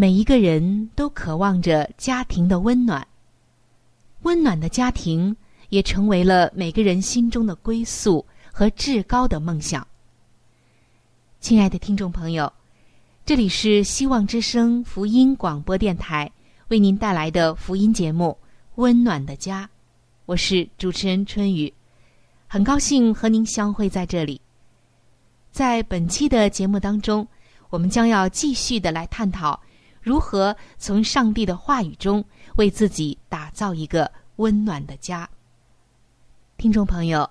每一个人都渴望着家庭的温暖，温暖的家庭也成为了每个人心中的归宿和至高的梦想。亲爱的听众朋友，这里是希望之声福音广播电台为您带来的福音节目《温暖的家》，我是主持人春雨，很高兴和您相会在这里。在本期的节目当中，我们将要继续的来探讨。如何从上帝的话语中为自己打造一个温暖的家？听众朋友，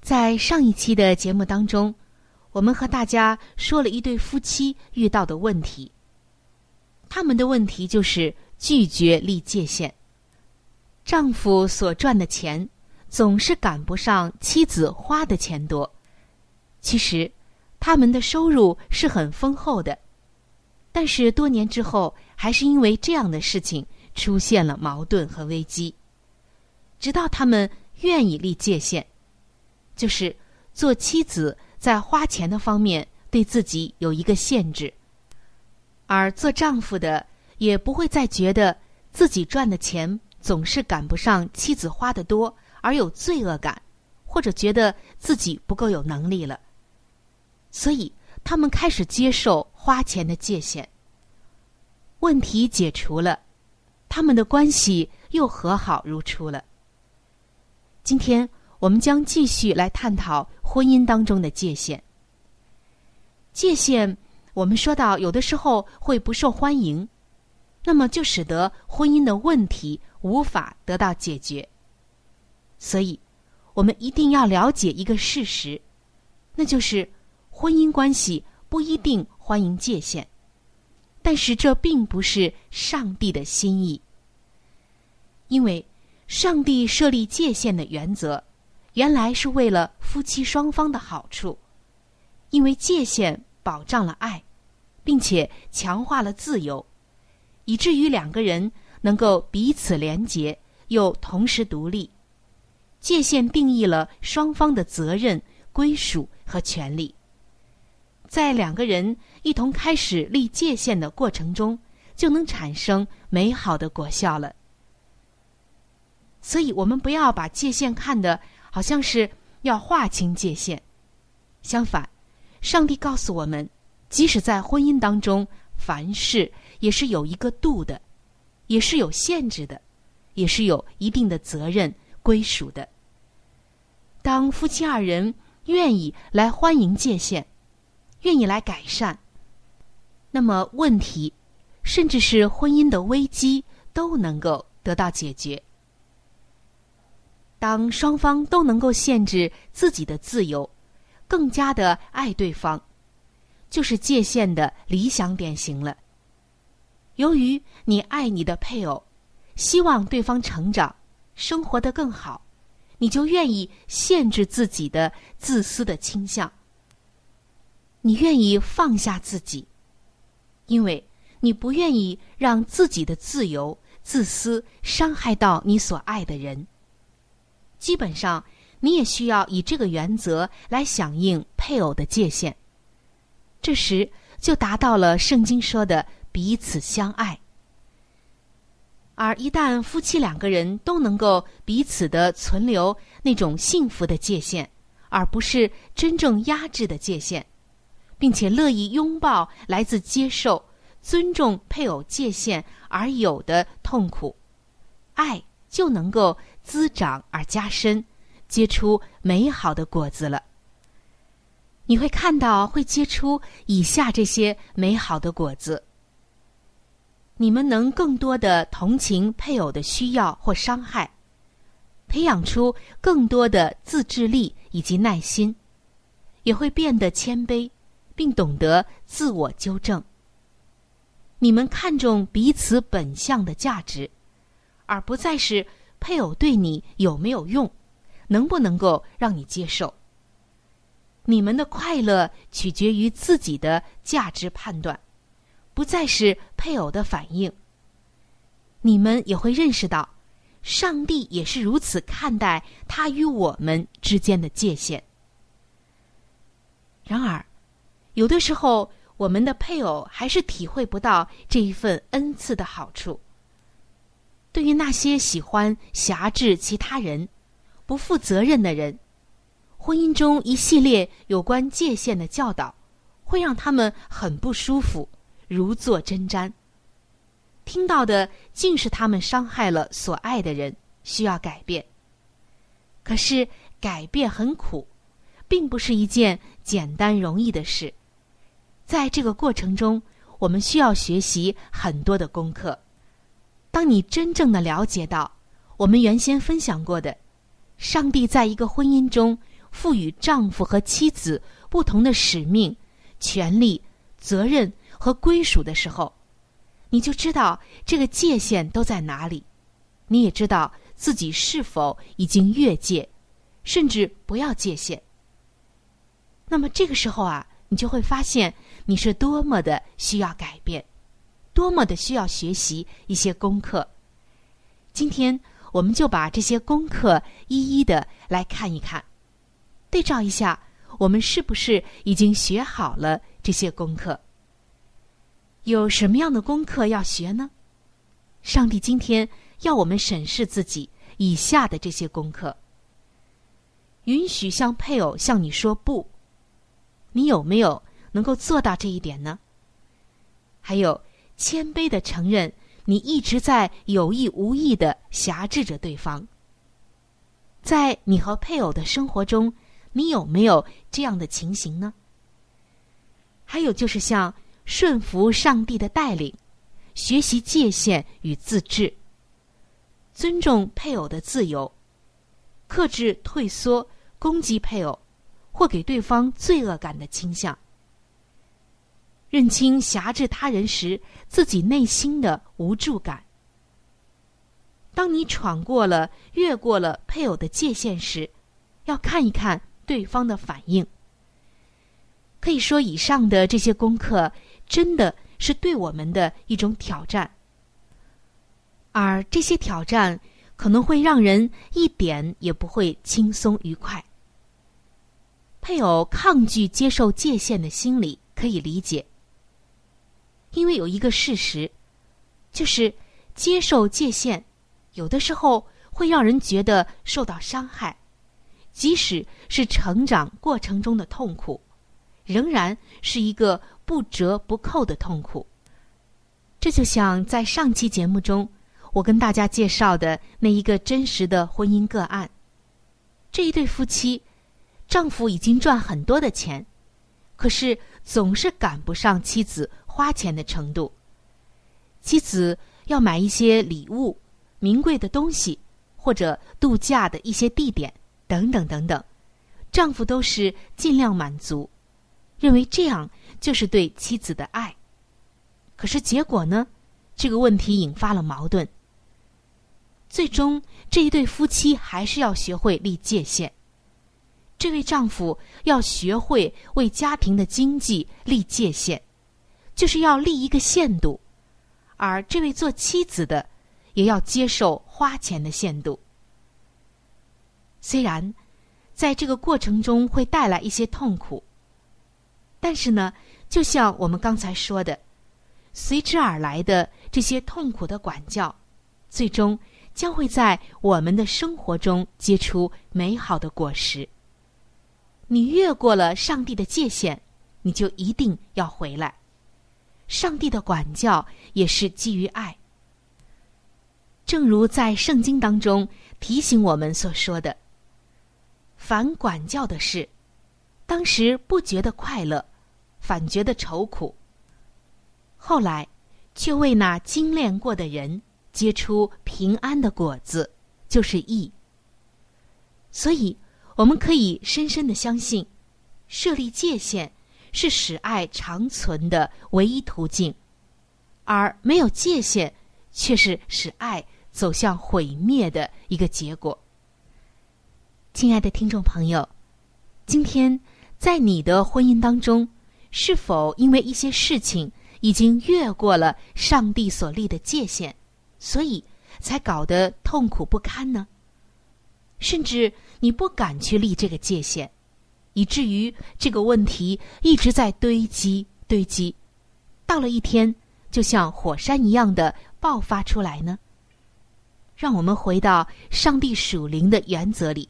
在上一期的节目当中，我们和大家说了一对夫妻遇到的问题。他们的问题就是拒绝立界限。丈夫所赚的钱总是赶不上妻子花的钱多。其实，他们的收入是很丰厚的。但是多年之后，还是因为这样的事情出现了矛盾和危机。直到他们愿意立界限，就是做妻子在花钱的方面对自己有一个限制，而做丈夫的也不会再觉得自己赚的钱总是赶不上妻子花的多，而有罪恶感，或者觉得自己不够有能力了。所以。他们开始接受花钱的界限，问题解除了，他们的关系又和好如初了。今天我们将继续来探讨婚姻当中的界限。界限，我们说到有的时候会不受欢迎，那么就使得婚姻的问题无法得到解决。所以，我们一定要了解一个事实，那就是。婚姻关系不一定欢迎界限，但是这并不是上帝的心意。因为上帝设立界限的原则，原来是为了夫妻双方的好处，因为界限保障了爱，并且强化了自由，以至于两个人能够彼此连结，又同时独立。界限定义了双方的责任、归属和权利。在两个人一同开始立界限的过程中，就能产生美好的果效了。所以，我们不要把界限看的好像是要划清界限。相反，上帝告诉我们，即使在婚姻当中，凡事也是有一个度的，也是有限制的，也是有一定的责任归属的。当夫妻二人愿意来欢迎界限。愿意来改善，那么问题，甚至是婚姻的危机都能够得到解决。当双方都能够限制自己的自由，更加的爱对方，就是界限的理想典型了。由于你爱你的配偶，希望对方成长，生活的更好，你就愿意限制自己的自私的倾向。你愿意放下自己，因为你不愿意让自己的自由、自私伤害到你所爱的人。基本上，你也需要以这个原则来响应配偶的界限。这时，就达到了圣经说的彼此相爱。而一旦夫妻两个人都能够彼此的存留那种幸福的界限，而不是真正压制的界限，并且乐意拥抱来自接受、尊重配偶界限而有的痛苦，爱就能够滋长而加深，结出美好的果子了。你会看到会结出以下这些美好的果子。你们能更多的同情配偶的需要或伤害，培养出更多的自制力以及耐心，也会变得谦卑，并懂得自我纠正。你们看重彼此本相的价值，而不再是配偶对你有没有用，能不能够让你接受。你们的快乐取决于自己的价值判断。不再是配偶的反应。你们也会认识到，上帝也是如此看待他与我们之间的界限。然而，有的时候，我们的配偶还是体会不到这一份恩赐的好处。对于那些喜欢辖制其他人、不负责任的人，婚姻中一系列有关界限的教导，会让他们很不舒服。如坐针毡。听到的竟是他们伤害了所爱的人，需要改变。可是改变很苦，并不是一件简单容易的事。在这个过程中，我们需要学习很多的功课。当你真正的了解到我们原先分享过的，上帝在一个婚姻中赋予丈夫和妻子不同的使命、权利、责任。和归属的时候，你就知道这个界限都在哪里，你也知道自己是否已经越界，甚至不要界限。那么这个时候啊，你就会发现你是多么的需要改变，多么的需要学习一些功课。今天我们就把这些功课一一的来看一看，对照一下，我们是不是已经学好了这些功课。有什么样的功课要学呢？上帝今天要我们审视自己以下的这些功课：允许向配偶向你说不，你有没有能够做到这一点呢？还有谦卑的承认你一直在有意无意的辖制着对方。在你和配偶的生活中，你有没有这样的情形呢？还有就是像。顺服上帝的带领，学习界限与自治，尊重配偶的自由，克制退缩、攻击配偶或给对方罪恶感的倾向，认清辖制他人时自己内心的无助感。当你闯过了、越过了配偶的界限时，要看一看对方的反应。可以说，以上的这些功课。真的是对我们的一种挑战，而这些挑战可能会让人一点也不会轻松愉快。配偶抗拒接受界限的心理可以理解，因为有一个事实，就是接受界限有的时候会让人觉得受到伤害，即使是成长过程中的痛苦，仍然是一个。不折不扣的痛苦，这就像在上期节目中我跟大家介绍的那一个真实的婚姻个案。这一对夫妻，丈夫已经赚很多的钱，可是总是赶不上妻子花钱的程度。妻子要买一些礼物、名贵的东西，或者度假的一些地点等等等等，丈夫都是尽量满足，认为这样。就是对妻子的爱，可是结果呢？这个问题引发了矛盾。最终，这一对夫妻还是要学会立界限。这位丈夫要学会为家庭的经济立界限，就是要立一个限度，而这位做妻子的也要接受花钱的限度。虽然在这个过程中会带来一些痛苦，但是呢，就像我们刚才说的，随之而来的这些痛苦的管教，最终将会在我们的生活中结出美好的果实。你越过了上帝的界限，你就一定要回来。上帝的管教也是基于爱，正如在圣经当中提醒我们所说的：“凡管教的事，当时不觉得快乐，反觉得愁苦；后来，却为那精炼过的人结出平安的果子，就是义。”所以。我们可以深深的相信，设立界限是使爱长存的唯一途径，而没有界限却是使爱走向毁灭的一个结果。亲爱的听众朋友，今天在你的婚姻当中，是否因为一些事情已经越过了上帝所立的界限，所以才搞得痛苦不堪呢？甚至你不敢去立这个界限，以至于这个问题一直在堆积堆积，到了一天就像火山一样的爆发出来呢？让我们回到上帝属灵的原则里，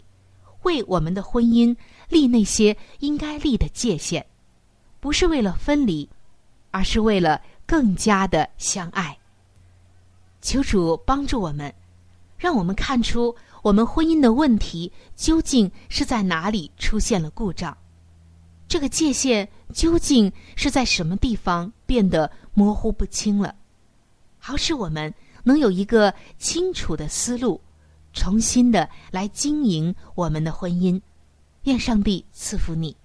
为我们的婚姻立那些应该立的界限，不是为了分离，而是为了更加的相爱。求主帮助我们，让我们看出。我们婚姻的问题究竟是在哪里出现了故障？这个界限究竟是在什么地方变得模糊不清了？好使我们能有一个清楚的思路，重新的来经营我们的婚姻。愿上帝赐福你。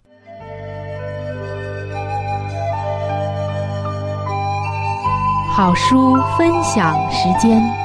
好书分享时间。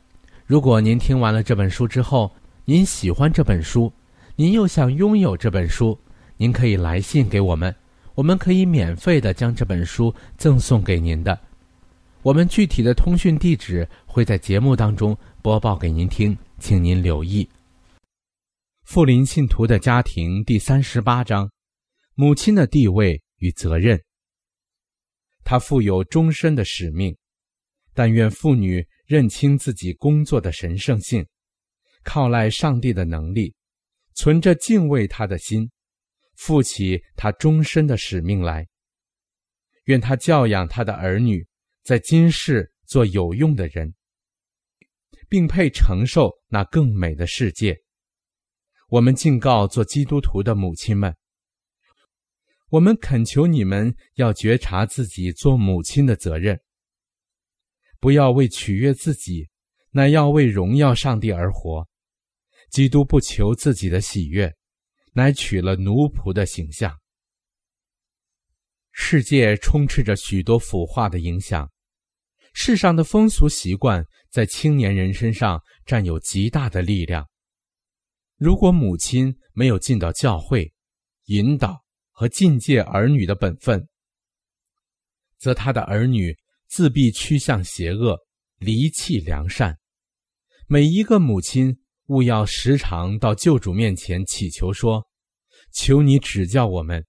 如果您听完了这本书之后，您喜欢这本书，您又想拥有这本书，您可以来信给我们，我们可以免费的将这本书赠送给您的。我们具体的通讯地址会在节目当中播报给您听，请您留意。富林信徒的家庭第三十八章：母亲的地位与责任。他负有终身的使命，但愿妇女。认清自己工作的神圣性，靠赖上帝的能力，存着敬畏他的心，负起他终身的使命来。愿他教养他的儿女，在今世做有用的人，并配承受那更美的世界。我们敬告做基督徒的母亲们，我们恳求你们要觉察自己做母亲的责任。不要为取悦自己，乃要为荣耀上帝而活。基督不求自己的喜悦，乃取了奴仆的形象。世界充斥着许多腐化的影响，世上的风俗习惯在青年人身上占有极大的力量。如果母亲没有尽到教会、引导和禁戒儿女的本分，则他的儿女自必趋向邪恶，离弃良善。每一个母亲务要时常到救主面前祈求说：“求你指教我们，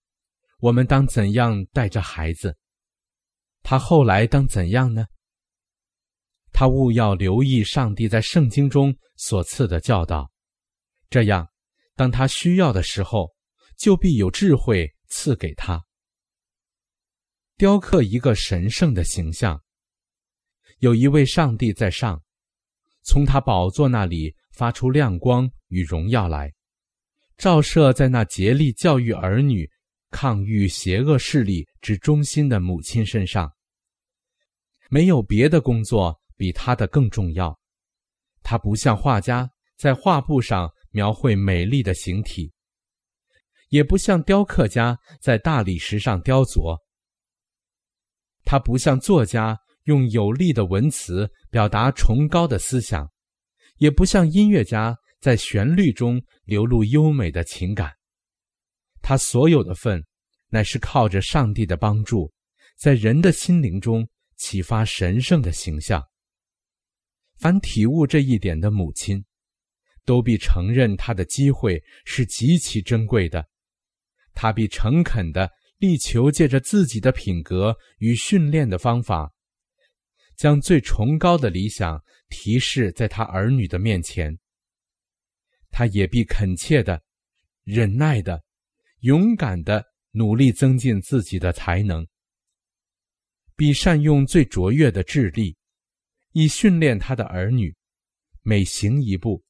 我们当怎样带着孩子？他后来当怎样呢？”他务要留意上帝在圣经中所赐的教导。这样，当他需要的时候，就必有智慧赐给他。雕刻一个神圣的形象，有一位上帝在上，从他宝座那里发出亮光与荣耀来，照射在那竭力教育儿女、抗御邪恶势力之中心的母亲身上。没有别的工作比他的更重要。他不像画家在画布上。描绘美丽的形体，也不像雕刻家在大理石上雕琢。他不像作家用有力的文词表达崇高的思想，也不像音乐家在旋律中流露优美的情感。他所有的份，乃是靠着上帝的帮助，在人的心灵中启发神圣的形象。凡体悟这一点的母亲。都必承认他的机会是极其珍贵的，他必诚恳的力求借着自己的品格与训练的方法，将最崇高的理想提示在他儿女的面前。他也必恳切的、忍耐的、勇敢的努力增进自己的才能，必善用最卓越的智力，以训练他的儿女，每行一步。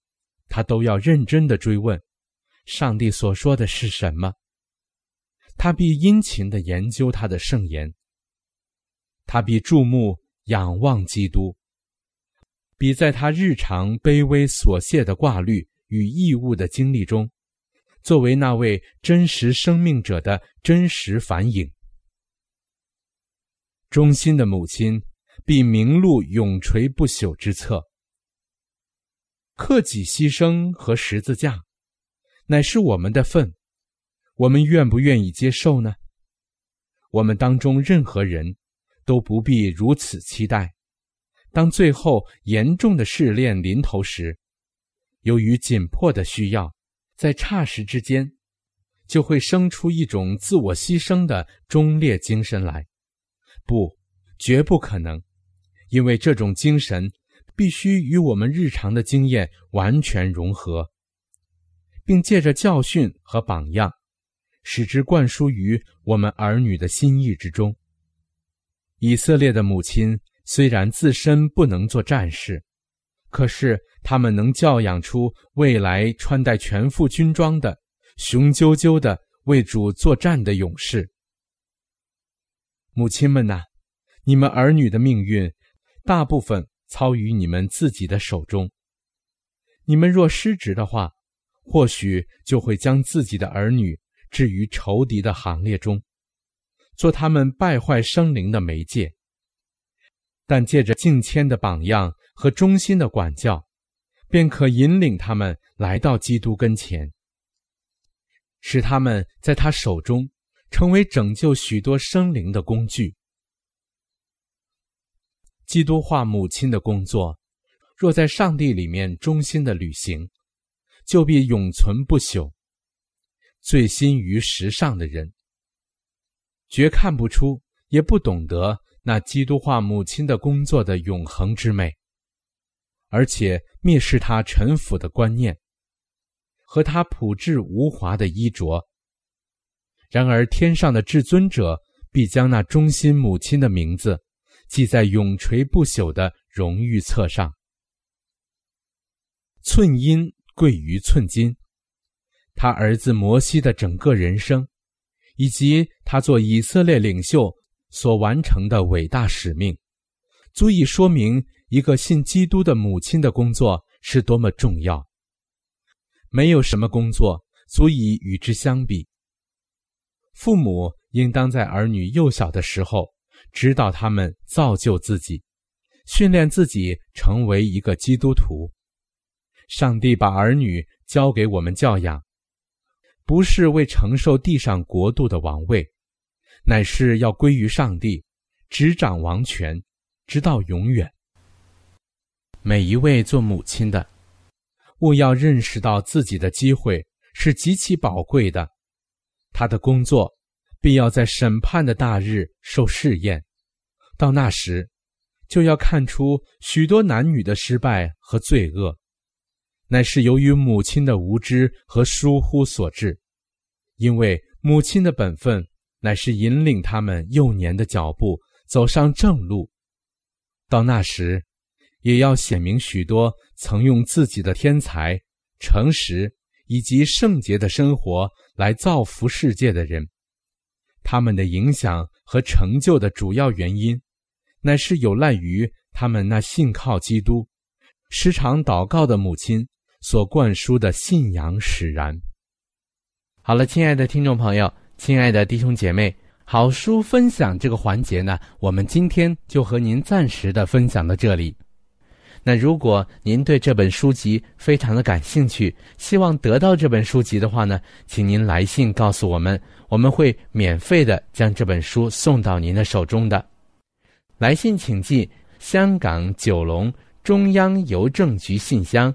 他都要认真的追问，上帝所说的是什么？他必殷勤的研究他的圣言。他必注目仰望基督，比在他日常卑微琐屑的挂虑与义务的经历中，作为那位真实生命者的真实反映。忠心的母亲必明录永垂不朽之册。克己牺牲和十字架，乃是我们的份，我们愿不愿意接受呢？我们当中任何人都不必如此期待。当最后严重的试炼临头时，由于紧迫的需要，在霎时之间，就会生出一种自我牺牲的忠烈精神来。不，绝不可能，因为这种精神。必须与我们日常的经验完全融合，并借着教训和榜样，使之灌输于我们儿女的心意之中。以色列的母亲虽然自身不能做战士，可是他们能教养出未来穿戴全副军装的、雄赳赳的为主作战的勇士。母亲们呐，你们儿女的命运，大部分。操于你们自己的手中。你们若失职的话，或许就会将自己的儿女置于仇敌的行列中，做他们败坏生灵的媒介。但借着敬谦的榜样和忠心的管教，便可引领他们来到基督跟前，使他们在他手中成为拯救许多生灵的工具。基督化母亲的工作，若在上帝里面忠心的履行，就必永存不朽。醉心于时尚的人，绝看不出，也不懂得那基督化母亲的工作的永恒之美，而且蔑视他臣服的观念和他朴质无华的衣着。然而，天上的至尊者必将那忠心母亲的名字。记在永垂不朽的荣誉册上。寸阴贵于寸金，他儿子摩西的整个人生，以及他做以色列领袖所完成的伟大使命，足以说明一个信基督的母亲的工作是多么重要。没有什么工作足以与之相比。父母应当在儿女幼小的时候，指导他们造就自己，训练自己成为一个基督徒。上帝把儿女交给我们教养，不是为承受地上国度的王位，乃是要归于上帝，执掌王权，直到永远。每一位做母亲的，务要认识到自己的机会是极其宝贵的，他的工作必要在审判的大日受试验，到那时，就要看出许多男女的失败和罪恶。乃是由于母亲的无知和疏忽所致，因为母亲的本分乃是引领他们幼年的脚步走上正路。到那时，也要显明许多曾用自己的天才、诚实以及圣洁的生活来造福世界的人，他们的影响和成就的主要原因，乃是有赖于他们那信靠基督、时常祷告的母亲。所灌输的信仰使然。好了，亲爱的听众朋友，亲爱的弟兄姐妹，好书分享这个环节呢，我们今天就和您暂时的分享到这里。那如果您对这本书籍非常的感兴趣，希望得到这本书籍的话呢，请您来信告诉我们，我们会免费的将这本书送到您的手中的。来信请寄香港九龙中央邮政局信箱。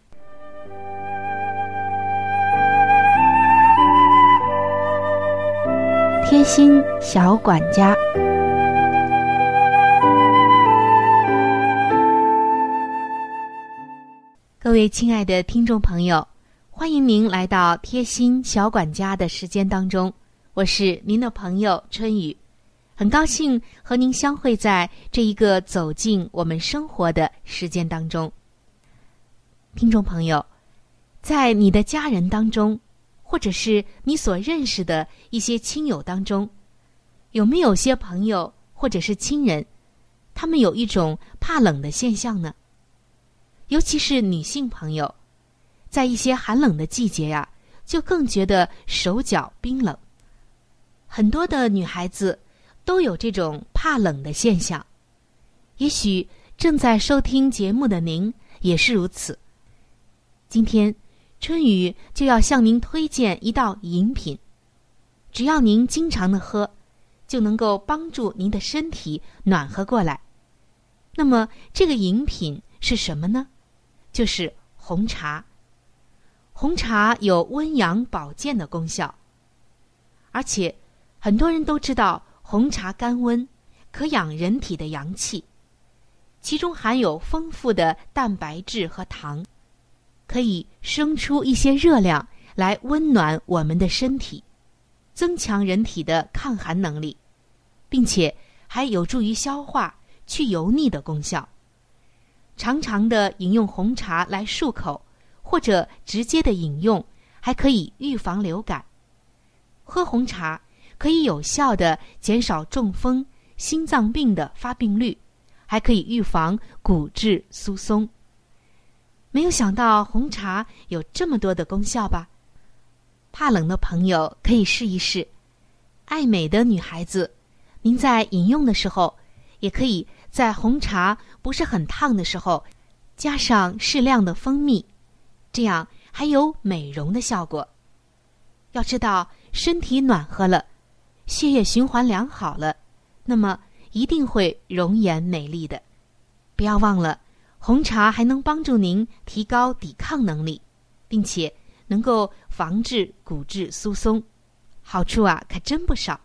贴心小管家，各位亲爱的听众朋友，欢迎您来到贴心小管家的时间当中，我是您的朋友春雨，很高兴和您相会在这一个走进我们生活的时间当中。听众朋友，在你的家人当中。或者是你所认识的一些亲友当中，有没有些朋友或者是亲人，他们有一种怕冷的现象呢？尤其是女性朋友，在一些寒冷的季节呀，就更觉得手脚冰冷。很多的女孩子都有这种怕冷的现象，也许正在收听节目的您也是如此。今天。春雨就要向您推荐一道饮品，只要您经常的喝，就能够帮助您的身体暖和过来。那么这个饮品是什么呢？就是红茶。红茶有温阳保健的功效，而且很多人都知道红茶甘温，可养人体的阳气，其中含有丰富的蛋白质和糖。可以生出一些热量来温暖我们的身体，增强人体的抗寒能力，并且还有助于消化、去油腻的功效。常常的饮用红茶来漱口，或者直接的饮用，还可以预防流感。喝红茶可以有效的减少中风、心脏病的发病率，还可以预防骨质疏松。没有想到红茶有这么多的功效吧？怕冷的朋友可以试一试。爱美的女孩子，您在饮用的时候，也可以在红茶不是很烫的时候，加上适量的蜂蜜，这样还有美容的效果。要知道，身体暖和了，血液循环良好了，那么一定会容颜美丽的。不要忘了。红茶还能帮助您提高抵抗能力，并且能够防治骨质疏松，好处啊可真不少。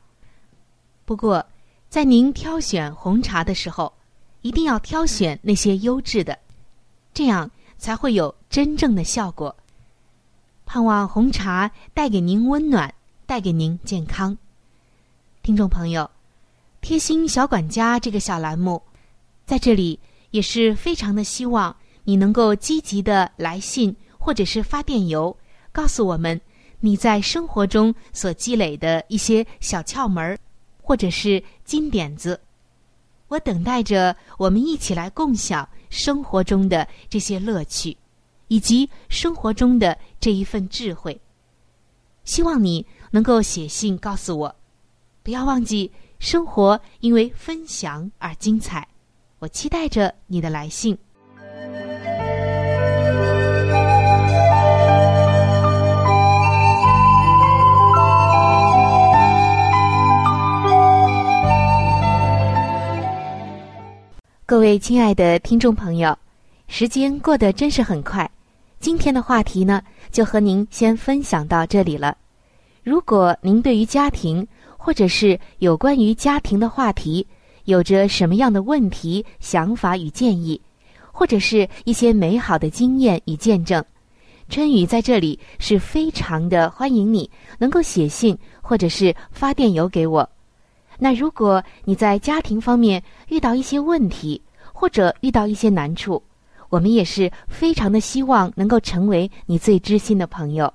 不过，在您挑选红茶的时候，一定要挑选那些优质的，这样才会有真正的效果。盼望红茶带给您温暖，带给您健康。听众朋友，贴心小管家这个小栏目。在这里也是非常的希望你能够积极的来信或者是发电邮，告诉我们你在生活中所积累的一些小窍门儿，或者是金点子。我等待着我们一起来共享生活中的这些乐趣，以及生活中的这一份智慧。希望你能够写信告诉我，不要忘记，生活因为分享而精彩。我期待着你的来信。各位亲爱的听众朋友，时间过得真是很快。今天的话题呢，就和您先分享到这里了。如果您对于家庭或者是有关于家庭的话题，有着什么样的问题、想法与建议，或者是一些美好的经验与见证，春雨在这里是非常的欢迎你能够写信或者是发电邮给我。那如果你在家庭方面遇到一些问题，或者遇到一些难处，我们也是非常的希望能够成为你最知心的朋友。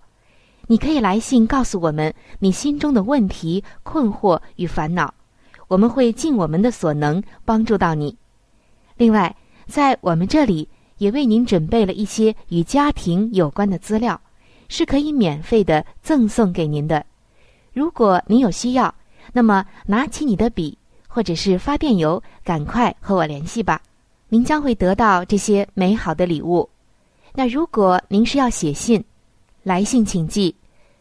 你可以来信告诉我们你心中的问题、困惑与烦恼，我们会尽我们的所能帮助到你。另外，在我们这里也为您准备了一些与家庭有关的资料，是可以免费的赠送给您的。如果您有需要，那么拿起你的笔或者是发电邮，赶快和我联系吧。您将会得到这些美好的礼物。那如果您是要写信，来信请寄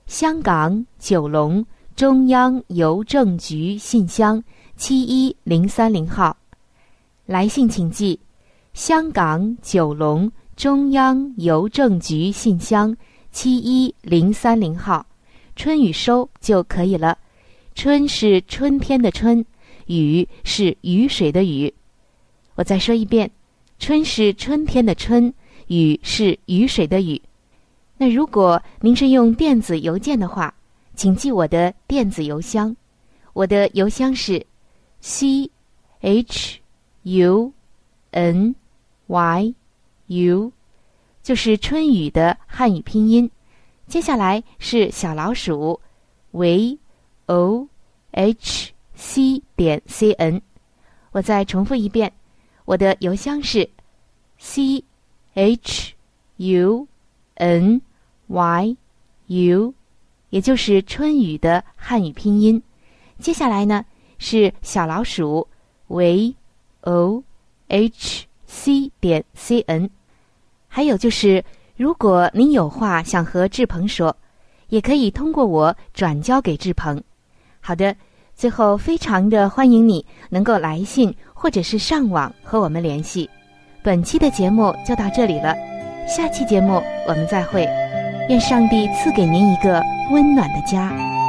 香港九龙中央邮政局信箱七一零三零号。来信请寄香港九龙中央邮政局信箱七一零三零号，春雨收就可以了。春是春天的春，雨是雨水的雨。我再说一遍，春是春天的春，雨是雨水的雨。那如果您是用电子邮件的话，请记我的电子邮箱，我的邮箱是 c h u n y u，就是春雨的汉语拼音。接下来是小老鼠 v o h c 点 c n。我再重复一遍。我的邮箱是 c h u n y u，也就是春雨的汉语拼音。接下来呢是小老鼠 v o h c 点 c n。还有就是，如果您有话想和志鹏说，也可以通过我转交给志鹏。好的，最后非常的欢迎你能够来信。或者是上网和我们联系。本期的节目就到这里了，下期节目我们再会。愿上帝赐给您一个温暖的家。